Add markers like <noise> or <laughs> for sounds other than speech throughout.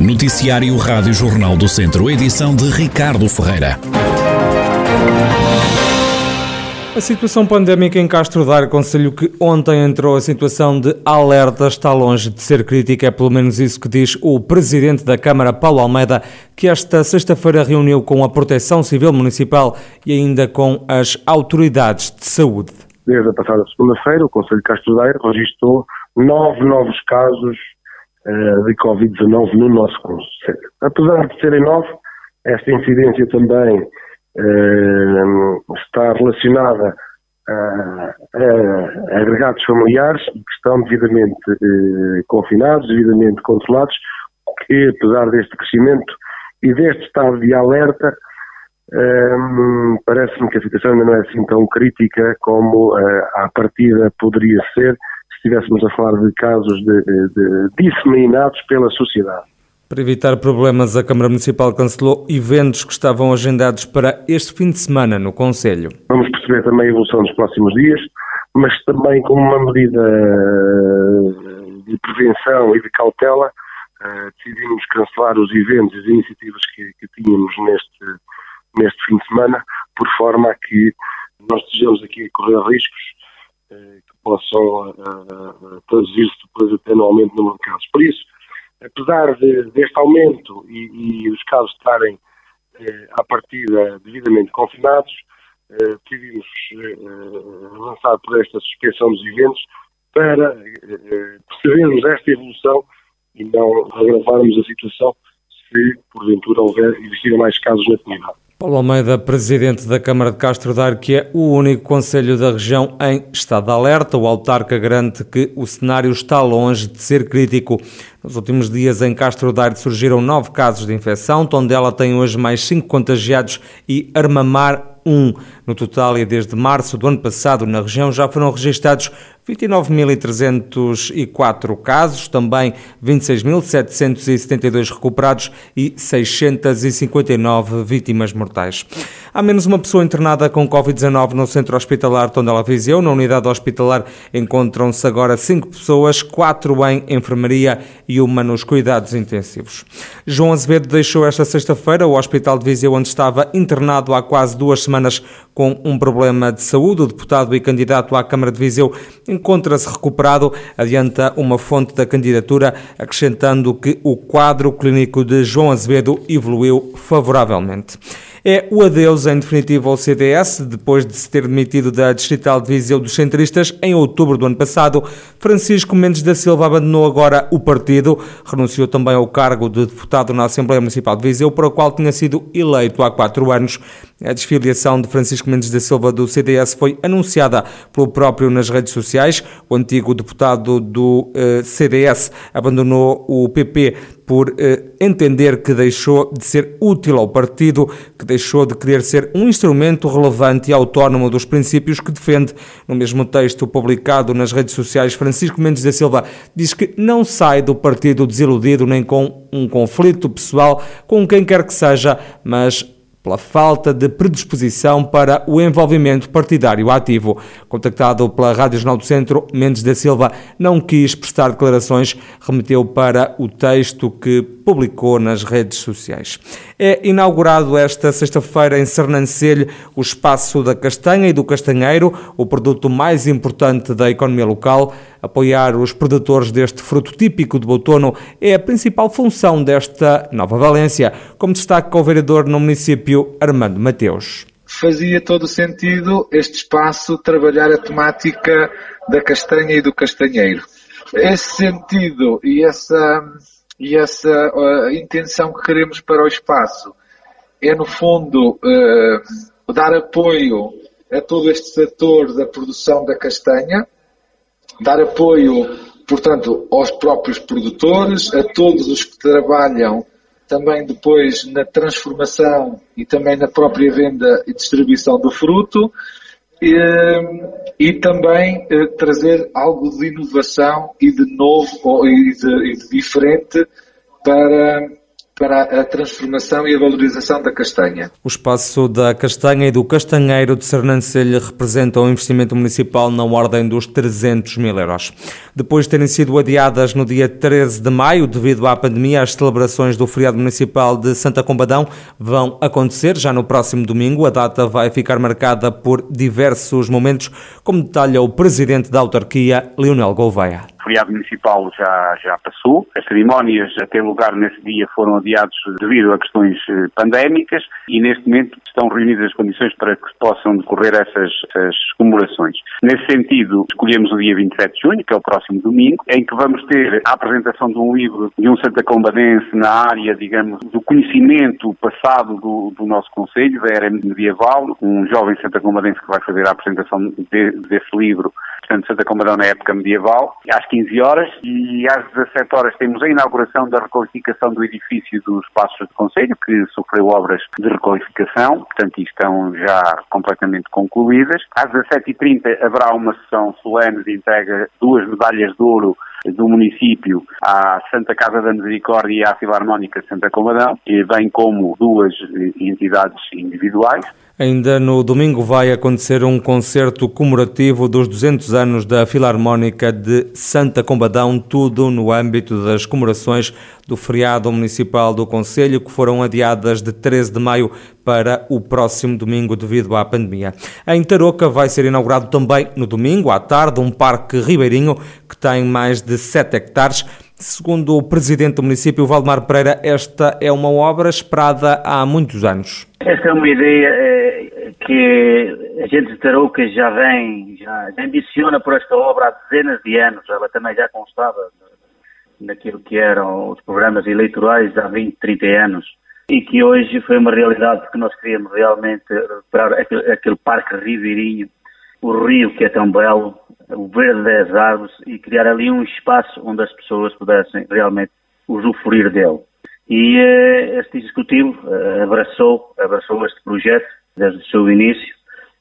Noticiário Rádio Jornal do Centro, edição de Ricardo Ferreira. A situação pandémica em Castro Daire, conselho que ontem entrou a situação de alerta, está longe de ser crítica, é pelo menos isso que diz o presidente da Câmara, Paulo Almeida, que esta sexta-feira reuniu com a Proteção Civil Municipal e ainda com as autoridades de saúde. Desde a passada segunda-feira, o Conselho de Castro Daire registrou nove novos casos uh, de Covid-19 no nosso Conselho. Apesar de serem nove, esta incidência também uh, está relacionada a, a, agregados familiares que estão devidamente uh, confinados, devidamente controlados, que apesar deste crescimento e deste estado de alerta, um, parece-me que a situação ainda não é assim tão crítica como uh, à partida poderia ser se estivéssemos a falar de casos de, de, disseminados pela sociedade. Para evitar problemas, a Câmara Municipal cancelou eventos que estavam agendados para este fim de semana no Conselho. Vamos perceber também a evolução dos próximos dias, mas também como uma medida de prevenção e de cautela, uh, decidimos cancelar os eventos e as iniciativas que, que tínhamos neste, neste fim de semana, por forma a que nós estejamos aqui a correr riscos que possam uh, traduzir-se depois até no aumento do número de casos. Por isso, apesar de, deste aumento e, e, os casos estarem eh, à partida devidamente confinados, eh, decidimos eh, avançar por esta suspensão dos eventos para eh, percebermos esta evolução e não agravarmos a situação se porventura houver existirem mais casos na comunidade. Paulo Almeida, presidente da Câmara de Castro Daire, que é o único conselho da região em estado de alerta. O autarca garante que o cenário está longe de ser crítico. Nos últimos dias, em Castro Daire, surgiram nove casos de infecção. Tondela tem hoje mais cinco contagiados e Armamar um. No total, e desde março do ano passado, na região já foram registados 29.304 casos, também 26.772 recuperados e 659 vítimas mortais. Há menos uma pessoa internada com Covid-19 no centro hospitalar Tondela Viseu. Na unidade hospitalar encontram-se agora cinco pessoas, quatro em enfermaria e uma nos cuidados intensivos. João Azevedo deixou esta sexta-feira o Hospital de Viseu, onde estava internado há quase duas semanas com um problema de saúde. O deputado e candidato à Câmara de Viseu encontra-se recuperado, adianta uma fonte da candidatura, acrescentando que o quadro clínico de João Azevedo evoluiu favoravelmente. É o adeus em definitivo ao CDS, depois de se ter demitido da Distrital de Viseu dos Centristas em outubro do ano passado. Francisco Mendes da Silva abandonou agora o partido, renunciou também ao cargo de deputado na Assembleia Municipal de Viseu, para o qual tinha sido eleito há quatro anos. A desfiliação de Francisco Mendes da Silva do CDS foi anunciada pelo próprio nas redes sociais. O antigo deputado do eh, CDS abandonou o PP por eh, entender que deixou de ser útil ao partido, que deixou de querer ser um instrumento relevante e autónomo dos princípios que defende. No mesmo texto publicado nas redes sociais, Francisco Mendes da Silva diz que não sai do partido desiludido nem com um conflito pessoal com quem quer que seja, mas pela falta de predisposição para o envolvimento partidário ativo. Contactado pela Rádio Jornal do Centro, Mendes da Silva não quis prestar declarações, remeteu para o texto que publicou nas redes sociais. É inaugurado esta sexta-feira em Sernancelho o Espaço da Castanha e do Castanheiro, o produto mais importante da economia local. Apoiar os produtores deste fruto típico de outono é a principal função desta nova Valência, como destaca o vereador no município Armando Mateus. Fazia todo o sentido este espaço trabalhar a temática da castanha e do castanheiro. Esse sentido e essa, e essa uh, intenção que queremos para o espaço é, no fundo, uh, dar apoio a todo este setor da produção da castanha, dar apoio, portanto, aos próprios produtores, a todos os que trabalham também depois na transformação e também na própria venda e distribuição do fruto e, e também eh, trazer algo de inovação e de novo e de, e de diferente para, para a transformação e a valorização da castanha. O espaço da castanha e do castanheiro de Sernancelho representa um investimento municipal na ordem dos 300 mil euros. Depois de terem sido adiadas no dia 13 de maio devido à pandemia, as celebrações do feriado municipal de Santa Combadão vão acontecer já no próximo domingo. A data vai ficar marcada por diversos momentos, como detalha o presidente da autarquia, Leonel Gouveia feriado municipal já, já passou. As cerimónias a ter lugar nesse dia foram adiados devido a questões eh, pandémicas e neste momento estão reunidas as condições para que possam decorrer essas, essas comemorações. Nesse sentido, escolhemos o dia 27 de junho, que é o próximo domingo, em que vamos ter a apresentação de um livro de um Santa Combadense na área, digamos, do conhecimento passado do, do nosso Conselho, da era medieval, um jovem Santa Combadense que vai fazer a apresentação de, desse livro portanto, Santa Combadão na época medieval, às 15 horas, e às 17 horas temos a inauguração da requalificação do edifício dos Passos do Conselho, que sofreu obras de requalificação, portanto, estão já completamente concluídas. Às 17h30 haverá uma sessão solene de entrega de duas medalhas de ouro do município à Santa Casa da Misericórdia e à Filarmónica Santa Combadão, bem como duas entidades individuais. Ainda no domingo vai acontecer um concerto comemorativo dos 200 anos da Filarmónica de Santa Combadão, tudo no âmbito das comemorações do feriado municipal do Conselho, que foram adiadas de 13 de maio para o próximo domingo devido à pandemia. Em Tarouca vai ser inaugurado também no domingo, à tarde, um parque ribeirinho que tem mais de 7 hectares. Segundo o presidente do município, Valdemar Pereira, esta é uma obra esperada há muitos anos. Esta é uma ideia eh, que a gente de Tarouca já vem, já, já ambiciona por esta obra há dezenas de anos. Ela também já constava naquilo que eram os programas eleitorais há 20, 30 anos. E que hoje foi uma realidade porque nós queríamos realmente recuperar aquele, aquele parque ribeirinho, o rio que é tão belo, o verde das árvores e criar ali um espaço onde as pessoas pudessem realmente usufruir dele. E uh, este executivo uh, abraçou, abraçou este projeto desde o seu início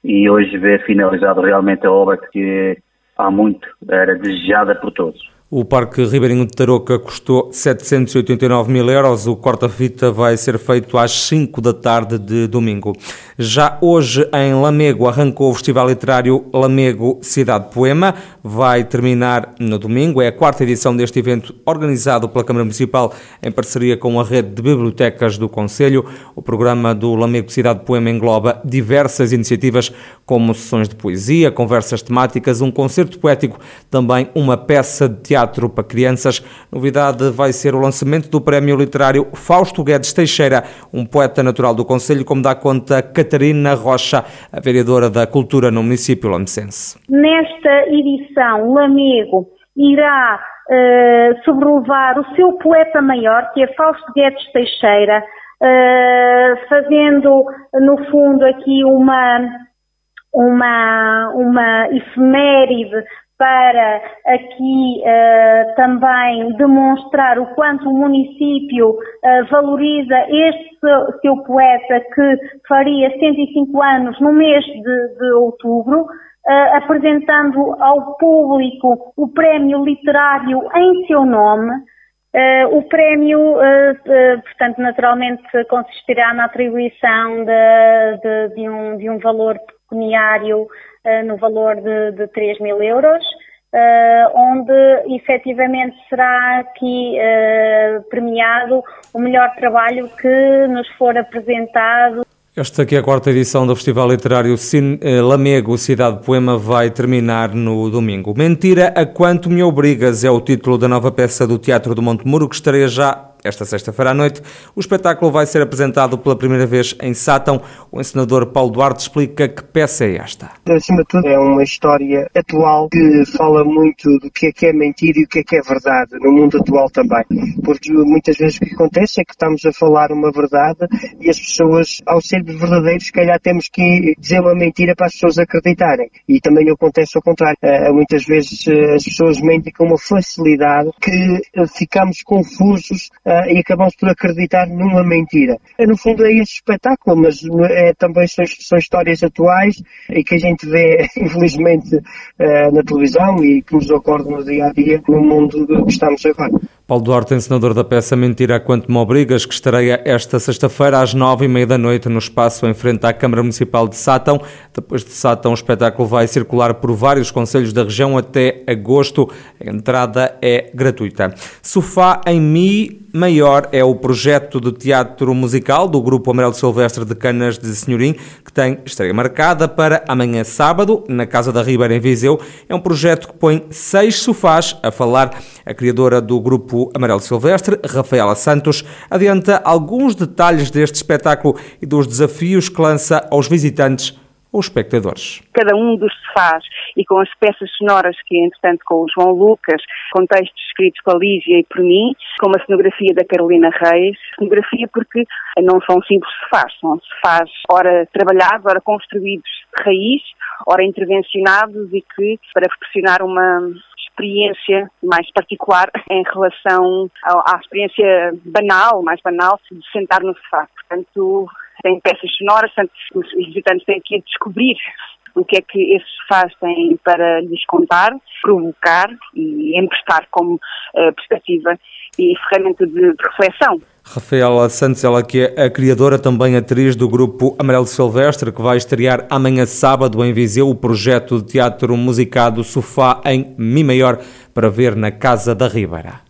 e hoje vê finalizado realmente a obra que há muito era desejada por todos. O Parque Ribeirinho de Tarouca custou 789 mil euros. O corta-fita vai ser feito às 5 da tarde de domingo. Já hoje, em Lamego, arrancou o Festival Literário Lamego Cidade Poema. Vai terminar no domingo. É a quarta edição deste evento, organizado pela Câmara Municipal em parceria com a rede de bibliotecas do Conselho. O programa do Lamego Cidade Poema engloba diversas iniciativas, como sessões de poesia, conversas temáticas, um concerto poético, também uma peça de teatro teatro para crianças. Novidade vai ser o lançamento do prémio literário Fausto Guedes Teixeira, um poeta natural do Conselho, como dá conta Catarina Rocha, a vereadora da Cultura no município lamecense. Nesta edição, Lamego irá uh, sobrelevar o seu poeta maior, que é Fausto Guedes Teixeira, uh, fazendo, no fundo, aqui uma uma, uma efeméride para aqui uh, também demonstrar o quanto o município uh, valoriza este seu, seu, poeta que faria 105 anos no mês de, de outubro, uh, apresentando ao público o prémio literário em seu nome. o prémio, portanto, naturalmente consistirá na atribuição de, de, de, um, um valor pecuniário uh, no valor de, de 3 mil euros, uh, onde efetivamente será aqui uh, premiado o melhor trabalho que nos for apresentado. Esta aqui é a quarta edição do Festival Literário Lamego Cidade Poema vai terminar no domingo. Mentira a quanto me obrigas é o título da nova peça do Teatro do Monte Muro que estaria já esta sexta-feira à noite, o espetáculo vai ser apresentado pela primeira vez em Sátão. O encenador Paulo Duarte explica que peça é esta. Acima de tudo, é uma história atual que fala muito do que é que é mentira e o que é que é verdade, no mundo atual também. Porque muitas vezes o que acontece é que estamos a falar uma verdade e as pessoas, ao ser verdadeiros, se calhar temos que dizer uma mentira para as pessoas acreditarem. E também acontece ao contrário. Eh, muitas vezes eh, as pessoas mentem com uma facilidade que eh, ficamos confusos uh, e acabamos por acreditar numa mentira. É, no fundo é este espetáculo, mas é, também são, são, histórias atuais e que a gente vê, <laughs> infelizmente, uh, na televisão e que nos ocorre no dia a dia no mundo que estamos agora. Paulo Duarte, encenador da peça Mentira Quanto Me Obrigas, que estreia esta sexta-feira às nove e meia da noite no espaço em frente à Câmara Municipal de Sátão. Depois de Sátão, o espetáculo vai circular por vários conselhos da região até agosto. A entrada é gratuita. Sofá em Mi Maior é o projeto de teatro musical do Grupo Amarelo Silvestre de Canas de Senhorim, que tem estreia marcada para amanhã sábado, na Casa da Ribeira, em Viseu. É um projeto que põe seis sofás a falar. A criadora do Grupo Amarelo Silvestre, Rafaela Santos, adianta alguns detalhes deste espetáculo e dos desafios que lança aos visitantes ou espectadores. Cada um dos sofás e com as peças sonoras que, entretanto, com o João Lucas, com textos escritos pela Lígia e por mim, com uma cenografia da Carolina Reis, cenografia porque não são simples sofás, são sofás ora trabalhados, ora construídos de raiz, ora intervencionados e que, para proporcionar uma experiência mais particular em relação à, experiência banal, mais banal, de sentar no sofá. Portanto, tem peças sonoras, portanto, os visitantes têm que descobrir o que é que esses sofás têm para lhes contar, provocar e emprestar como uh, perspectiva e ferramenta de, de reflexão. Rafaela Santos, ela que é a criadora, também atriz do grupo Amarelo Silvestre, que vai estrear amanhã sábado em Viseu o projeto de teatro musicado Sofá em Mi Maior para ver na Casa da Ribeira.